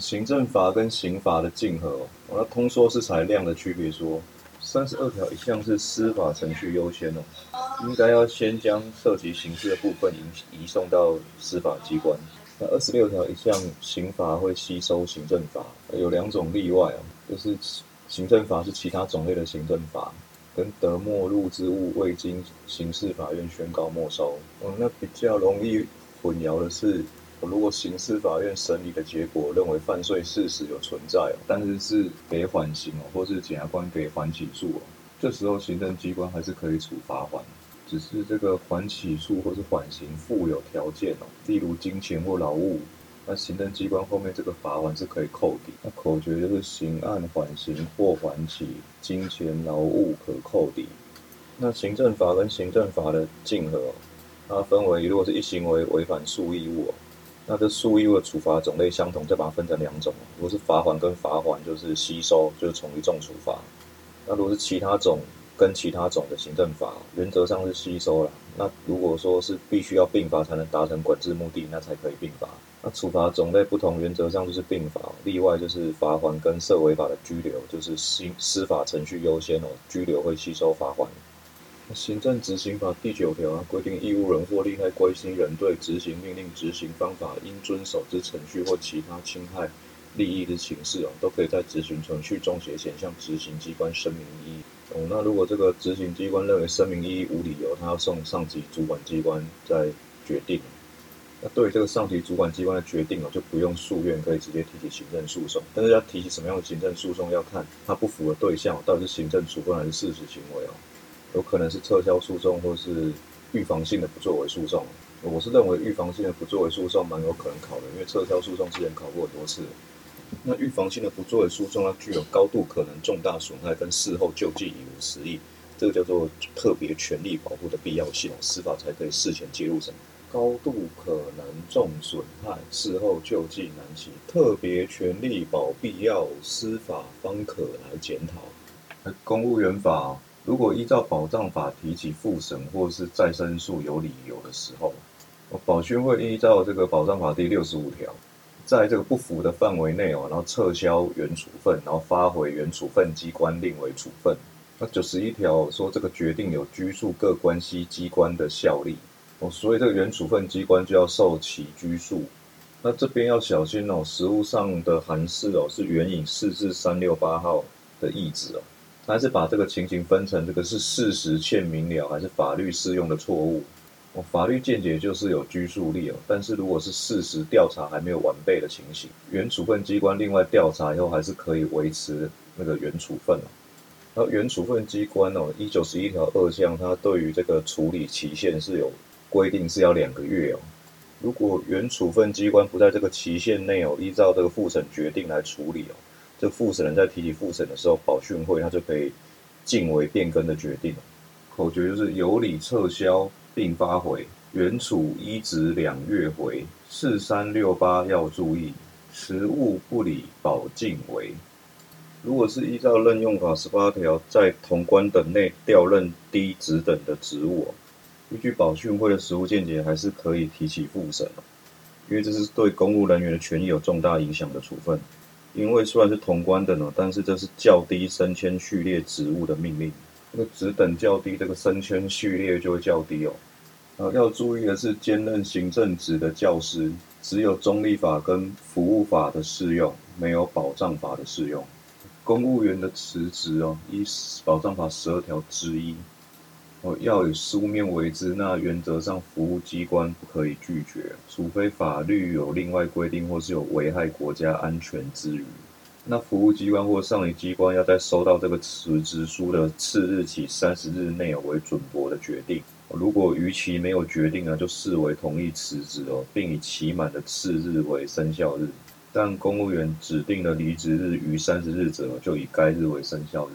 行政法跟刑法的竞合，那通说是裁量的区别说，三十二条一项是司法程序优先哦，应该要先将涉及刑事的部分移移送到司法机关。那二十六条一项刑法会吸收行政法，有两种例外哦，就是行政法是其他种类的行政法，跟得没入之物未经刑事法院宣告没收。哦，那比较容易混淆的是。如果刑事法院审理的结果认为犯罪事实有存在，但是是给缓刑哦，或是检察官给缓起诉哦，这时候行政机关还是可以处罚缓，只是这个缓起诉或是缓刑附有条件哦，例如金钱或劳务，那行政机关后面这个罚款是可以扣抵。那口诀就是刑案缓刑或缓起，金钱劳务可扣抵。那行政法跟行政法的竞合，它分为如果是一行为违反诉义务。那这诉义务的处罚种类相同，再把它分成两种。如果是罚款跟罚款，就是吸收，就是从一重处罚。那如果是其他种跟其他种的行政法，原则上是吸收了。那如果说是必须要并罚才能达成管制目的，那才可以并罚。那处罚种类不同，原则上就是并罚。例外就是罚款跟涉违法的拘留，就是新司法程序优先哦，拘留会吸收罚款。行政执行法第九条规定，义务人或利害关系人对执行命令执行方法应遵守之程序或其他侵害利益的情事哦，都可以在执行程序中写前向执行机关声明异议。哦，那如果这个执行机关认为声明异议无理由，他要送上级主管机关再决定。那对于这个上级主管机关的决定哦，就不用诉愿，可以直接提起行政诉讼。但是要提起什么样的行政诉讼，要看它不符合对象到底是行政处分还是事实行为哦。有可能是撤销诉讼，或是预防性的不作为诉讼。我是认为预防性的不作为诉讼蛮有可能考的，因为撤销诉讼之前考过很多次。那预防性的不作为诉讼，它具有高度可能重大损害跟事后救济已无实益，这个叫做特别权利保护的必要性，司法才可以事前介入审。高度可能重损害，事后救济难期，特别权利保必要，司法方可来检讨。公务员法。如果依照保障法提起复审或是再申诉有理由的时候，保讯会依照这个保障法第六十五条，在这个不符的范围内哦，然后撤销原处分，然后发回原处分机关另为处分。那九十一条说这个决定有拘束各关系机关的效力哦，所以这个原处分机关就要受其拘束。那这边要小心哦，实物上的函释哦是援引四至三六八号的意志哦。还是把这个情形分成这个是事实欠明了，还是法律适用的错误？哦，法律见解就是有拘束力哦。但是如果是事实调查还没有完备的情形，原处分机关另外调查以后，还是可以维持那个原处分哦。那原处分机关哦，一九十一条二项，它对于这个处理期限是有规定，是要两个月哦。如果原处分机关不在这个期限内哦，依照这个复审决定来处理哦。这复审人在提起复审的时候，保讯会他就可以进为变更的决定。口诀就是有理撤销并发回，原处一职两月回。四三六八要注意，实物不理保进为。如果是依照任用法十八条，在同关等内调任低职等的职务，依据保讯会的实务见解，还是可以提起复审因为这是对公务人员的权益有重大影响的处分。因为虽然是同关的哦，但是这是较低升迁序列职务的命令，那个职等较低，这个升迁序列就会较低哦。啊，要注意的是，兼任行政职的教师，只有中立法跟服务法的适用，没有保障法的适用。公务员的辞职哦，依保障法十二条之一。要以书面为之，那原则上服务机关不可以拒绝，除非法律有另外规定或是有危害国家安全之余。那服务机关或上级机关要在收到这个辞职书的次日起三十日内为准驳的决定。如果逾期没有决定呢，就视为同意辞职哦，并以期满的次日为生效日。但公务员指定的离职日逾三十日者，就以该日为生效日。